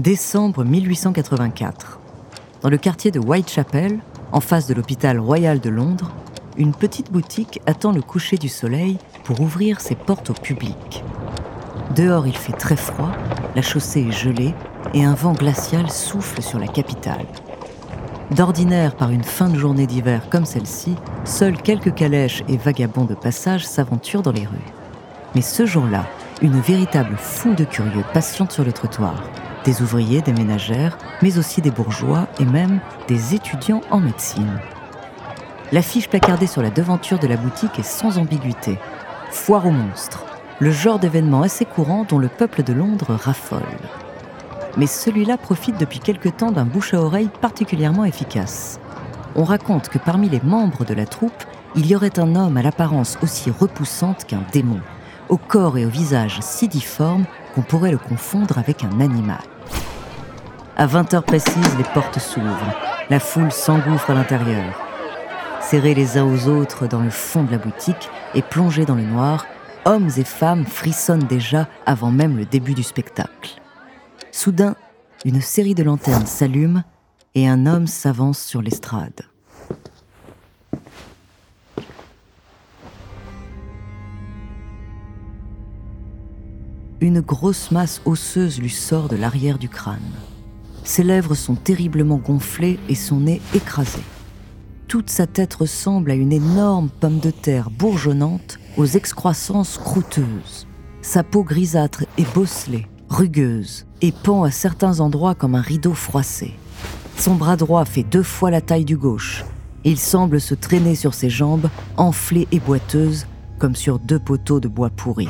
Décembre 1884. Dans le quartier de Whitechapel, en face de l'hôpital royal de Londres, une petite boutique attend le coucher du soleil pour ouvrir ses portes au public. Dehors, il fait très froid, la chaussée est gelée et un vent glacial souffle sur la capitale. D'ordinaire, par une fin de journée d'hiver comme celle-ci, seuls quelques calèches et vagabonds de passage s'aventurent dans les rues. Mais ce jour-là, une véritable foule de curieux patiente sur le trottoir. Des ouvriers, des ménagères, mais aussi des bourgeois et même des étudiants en médecine. L'affiche placardée sur la devanture de la boutique est sans ambiguïté. Foire aux monstres, le genre d'événement assez courant dont le peuple de Londres raffole. Mais celui-là profite depuis quelque temps d'un bouche à oreille particulièrement efficace. On raconte que parmi les membres de la troupe, il y aurait un homme à l'apparence aussi repoussante qu'un démon, au corps et au visage si difformes qu'on pourrait le confondre avec un animal. À 20 heures précises, les portes s'ouvrent. La foule s'engouffre à l'intérieur. Serrés les uns aux autres dans le fond de la boutique et plongés dans le noir, hommes et femmes frissonnent déjà avant même le début du spectacle. Soudain, une série de lanternes s'allume et un homme s'avance sur l'estrade. Une grosse masse osseuse lui sort de l'arrière du crâne. Ses lèvres sont terriblement gonflées et son nez écrasé. Toute sa tête ressemble à une énorme pomme de terre bourgeonnante aux excroissances croûteuses. Sa peau grisâtre est bosselée, rugueuse, et pend à certains endroits comme un rideau froissé. Son bras droit fait deux fois la taille du gauche. Il semble se traîner sur ses jambes, enflées et boiteuses, comme sur deux poteaux de bois pourri.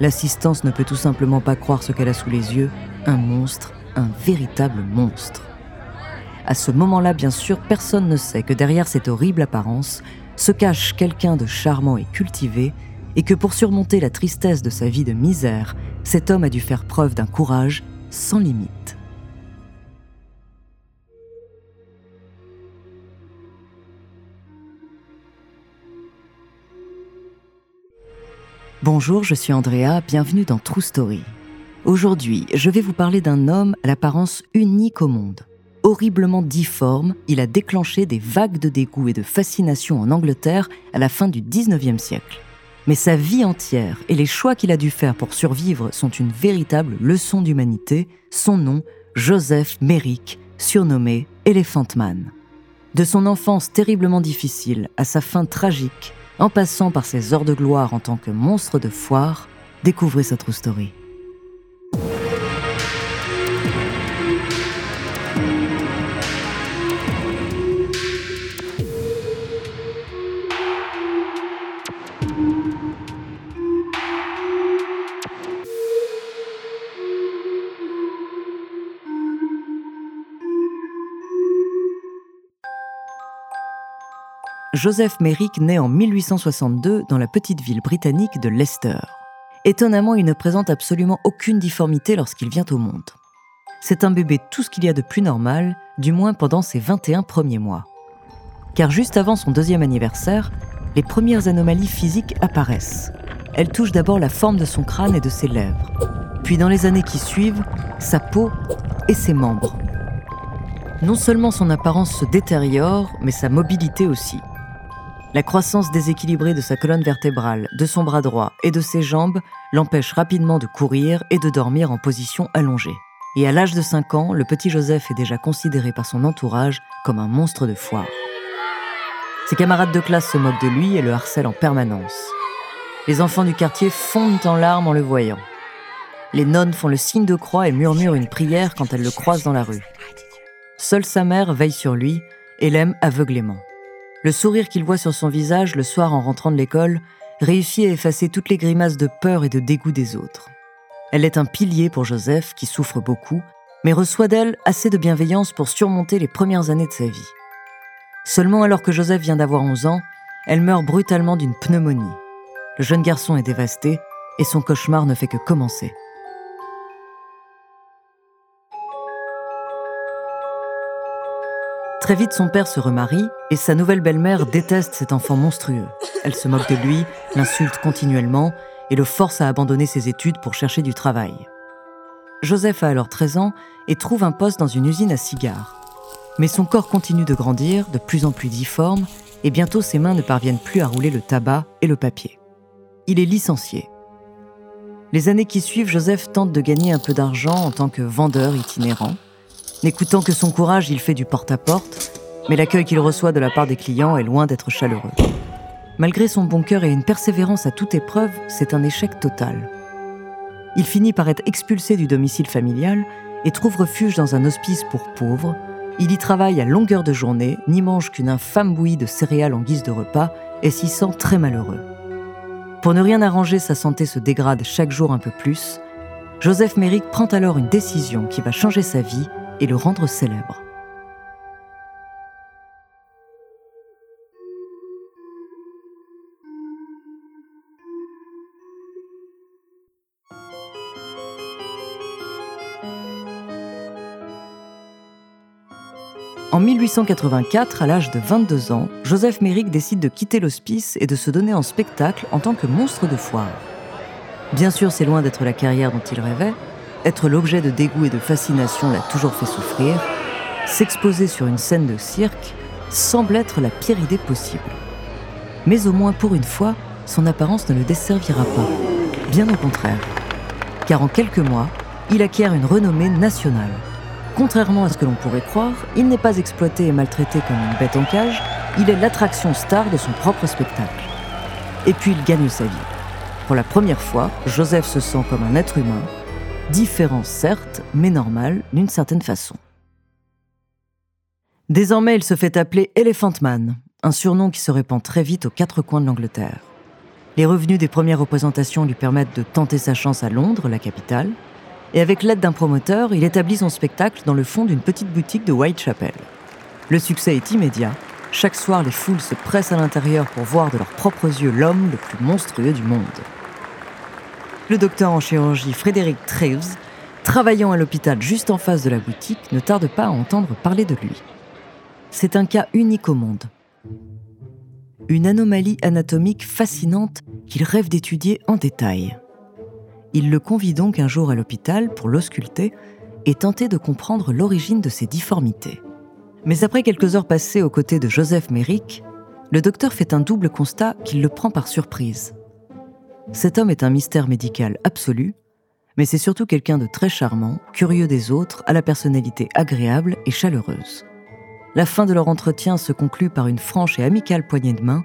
L'assistance ne peut tout simplement pas croire ce qu'elle a sous les yeux, un monstre, un véritable monstre. À ce moment-là, bien sûr, personne ne sait que derrière cette horrible apparence se cache quelqu'un de charmant et cultivé, et que pour surmonter la tristesse de sa vie de misère, cet homme a dû faire preuve d'un courage sans limite. Bonjour, je suis Andrea, bienvenue dans True Story. Aujourd'hui, je vais vous parler d'un homme à l'apparence unique au monde. Horriblement difforme, il a déclenché des vagues de dégoût et de fascination en Angleterre à la fin du 19e siècle. Mais sa vie entière et les choix qu'il a dû faire pour survivre sont une véritable leçon d'humanité. Son nom, Joseph Merrick, surnommé Elephant Man. De son enfance terriblement difficile à sa fin tragique, en passant par ses heures de gloire en tant que monstre de foire, découvrez sa true story. Joseph Merrick naît en 1862 dans la petite ville britannique de Leicester. Étonnamment, il ne présente absolument aucune difformité lorsqu'il vient au monde. C'est un bébé tout ce qu'il y a de plus normal, du moins pendant ses 21 premiers mois. Car juste avant son deuxième anniversaire, les premières anomalies physiques apparaissent. Elles touchent d'abord la forme de son crâne et de ses lèvres, puis dans les années qui suivent, sa peau et ses membres. Non seulement son apparence se détériore, mais sa mobilité aussi. La croissance déséquilibrée de sa colonne vertébrale, de son bras droit et de ses jambes l'empêche rapidement de courir et de dormir en position allongée. Et à l'âge de 5 ans, le petit Joseph est déjà considéré par son entourage comme un monstre de foire. Ses camarades de classe se moquent de lui et le harcèlent en permanence. Les enfants du quartier fondent en larmes en le voyant. Les nonnes font le signe de croix et murmurent une prière quand elles le croisent dans la rue. Seule sa mère veille sur lui et l'aime aveuglément. Le sourire qu'il voit sur son visage le soir en rentrant de l'école réussit à effacer toutes les grimaces de peur et de dégoût des autres. Elle est un pilier pour Joseph, qui souffre beaucoup, mais reçoit d'elle assez de bienveillance pour surmonter les premières années de sa vie. Seulement alors que Joseph vient d'avoir 11 ans, elle meurt brutalement d'une pneumonie. Le jeune garçon est dévasté et son cauchemar ne fait que commencer. Très vite, son père se remarie et sa nouvelle belle-mère déteste cet enfant monstrueux. Elle se moque de lui, l'insulte continuellement et le force à abandonner ses études pour chercher du travail. Joseph a alors 13 ans et trouve un poste dans une usine à cigares. Mais son corps continue de grandir, de plus en plus difforme, et bientôt ses mains ne parviennent plus à rouler le tabac et le papier. Il est licencié. Les années qui suivent, Joseph tente de gagner un peu d'argent en tant que vendeur itinérant. N'écoutant que son courage, il fait du porte-à-porte, mais l'accueil qu'il reçoit de la part des clients est loin d'être chaleureux. Malgré son bon cœur et une persévérance à toute épreuve, c'est un échec total. Il finit par être expulsé du domicile familial et trouve refuge dans un hospice pour pauvres. Il y travaille à longueur de journée, n'y mange qu'une infâme bouillie de céréales en guise de repas et s'y sent très malheureux. Pour ne rien arranger, sa santé se dégrade chaque jour un peu plus. Joseph Méric prend alors une décision qui va changer sa vie et le rendre célèbre. En 1884, à l'âge de 22 ans, Joseph Méric décide de quitter l'hospice et de se donner en spectacle en tant que monstre de foire. Bien sûr, c'est loin d'être la carrière dont il rêvait. Être l'objet de dégoût et de fascination l'a toujours fait souffrir. S'exposer sur une scène de cirque semble être la pire idée possible. Mais au moins pour une fois, son apparence ne le desservira pas. Bien au contraire. Car en quelques mois, il acquiert une renommée nationale. Contrairement à ce que l'on pourrait croire, il n'est pas exploité et maltraité comme une bête en cage, il est l'attraction star de son propre spectacle. Et puis il gagne sa vie. Pour la première fois, Joseph se sent comme un être humain, différent certes, mais normal d'une certaine façon. Désormais, il se fait appeler Elephant Man, un surnom qui se répand très vite aux quatre coins de l'Angleterre. Les revenus des premières représentations lui permettent de tenter sa chance à Londres, la capitale, et avec l'aide d'un promoteur, il établit son spectacle dans le fond d'une petite boutique de Whitechapel. Le succès est immédiat. Chaque soir, les foules se pressent à l'intérieur pour voir de leurs propres yeux l'homme le plus monstrueux du monde. Le docteur en chirurgie Frédéric Treves, travaillant à l'hôpital juste en face de la boutique, ne tarde pas à entendre parler de lui. C'est un cas unique au monde. Une anomalie anatomique fascinante qu'il rêve d'étudier en détail. Il le convie donc un jour à l'hôpital pour l'ausculter et tenter de comprendre l'origine de ses difformités. Mais après quelques heures passées aux côtés de Joseph Méric, le docteur fait un double constat qui le prend par surprise. Cet homme est un mystère médical absolu, mais c'est surtout quelqu'un de très charmant, curieux des autres, à la personnalité agréable et chaleureuse. La fin de leur entretien se conclut par une franche et amicale poignée de main,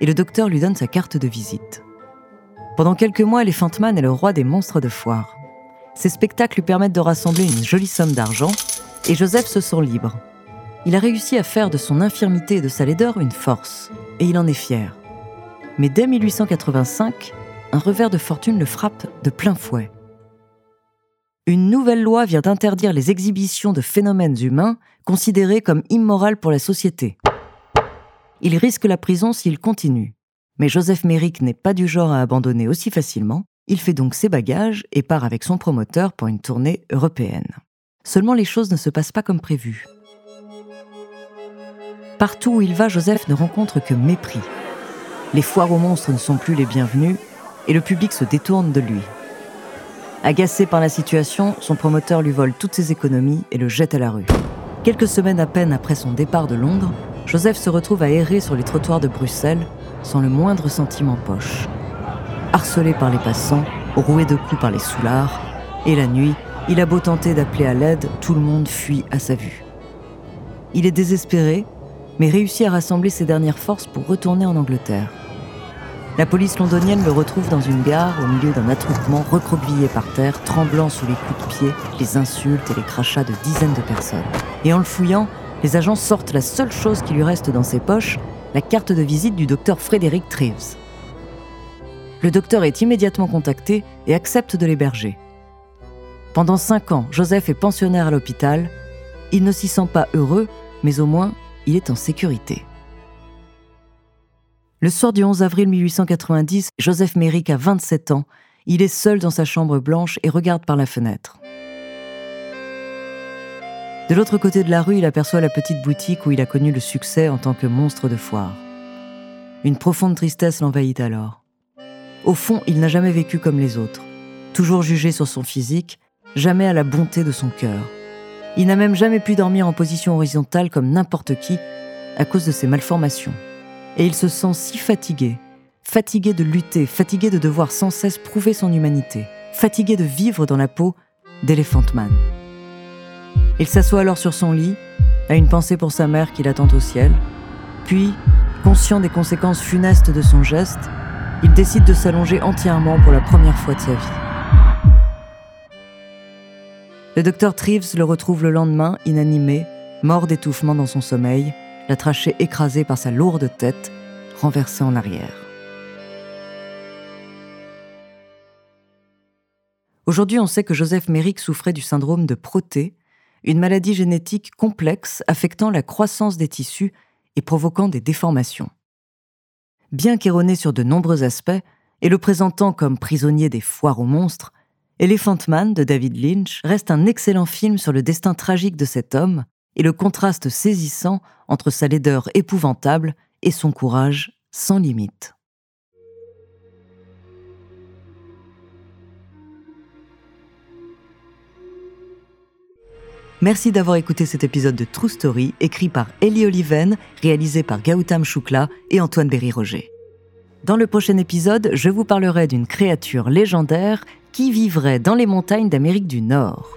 et le docteur lui donne sa carte de visite. Pendant quelques mois, Elephant Man est le roi des monstres de foire. Ces spectacles lui permettent de rassembler une jolie somme d'argent et Joseph se sent libre. Il a réussi à faire de son infirmité et de sa laideur une force, et il en est fier. Mais dès 1885, un revers de fortune le frappe de plein fouet. Une nouvelle loi vient d'interdire les exhibitions de phénomènes humains considérés comme immoraux pour la société. Il risque la prison s'il continue. Mais Joseph Méric n'est pas du genre à abandonner aussi facilement. Il fait donc ses bagages et part avec son promoteur pour une tournée européenne. Seulement les choses ne se passent pas comme prévu. Partout où il va, Joseph ne rencontre que mépris. Les foires aux monstres ne sont plus les bienvenues et le public se détourne de lui. Agacé par la situation, son promoteur lui vole toutes ses économies et le jette à la rue. Quelques semaines à peine après son départ de Londres, Joseph se retrouve à errer sur les trottoirs de Bruxelles sans le moindre sentiment poche. Harcelé par les passants, roué de coups par les soulards, et la nuit, il a beau tenter d'appeler à l'aide, tout le monde fuit à sa vue. Il est désespéré, mais réussit à rassembler ses dernières forces pour retourner en Angleterre. La police londonienne le retrouve dans une gare au milieu d'un attroupement recroquevillé par terre, tremblant sous les coups de pied, les insultes et les crachats de dizaines de personnes. Et en le fouillant, les agents sortent la seule chose qui lui reste dans ses poches, la carte de visite du docteur Frédéric Treves. Le docteur est immédiatement contacté et accepte de l'héberger. Pendant cinq ans, Joseph est pensionnaire à l'hôpital. Il ne s'y sent pas heureux, mais au moins, il est en sécurité. Le soir du 11 avril 1890, Joseph Méric a 27 ans. Il est seul dans sa chambre blanche et regarde par la fenêtre. De l'autre côté de la rue, il aperçoit la petite boutique où il a connu le succès en tant que monstre de foire. Une profonde tristesse l'envahit alors. Au fond, il n'a jamais vécu comme les autres. Toujours jugé sur son physique, jamais à la bonté de son cœur. Il n'a même jamais pu dormir en position horizontale comme n'importe qui à cause de ses malformations. Et il se sent si fatigué, fatigué de lutter, fatigué de devoir sans cesse prouver son humanité, fatigué de vivre dans la peau d'Elephant Man. Il s'assoit alors sur son lit, a une pensée pour sa mère qui l'attend au ciel, puis, conscient des conséquences funestes de son geste, il décide de s'allonger entièrement pour la première fois de sa vie. Le docteur Treves le retrouve le lendemain, inanimé, mort d'étouffement dans son sommeil, la trachée écrasée par sa lourde tête, renversée en arrière. Aujourd'hui, on sait que Joseph Merrick souffrait du syndrome de Proté, une maladie génétique complexe affectant la croissance des tissus et provoquant des déformations. Bien qu'erroné sur de nombreux aspects et le présentant comme prisonnier des foires aux monstres, Elephant Man de David Lynch reste un excellent film sur le destin tragique de cet homme et le contraste saisissant entre sa laideur épouvantable et son courage sans limite. Merci d'avoir écouté cet épisode de True Story, écrit par Ellie Oliven, réalisé par Gautam Choukla et Antoine Berry-Roger. Dans le prochain épisode, je vous parlerai d'une créature légendaire qui vivrait dans les montagnes d'Amérique du Nord.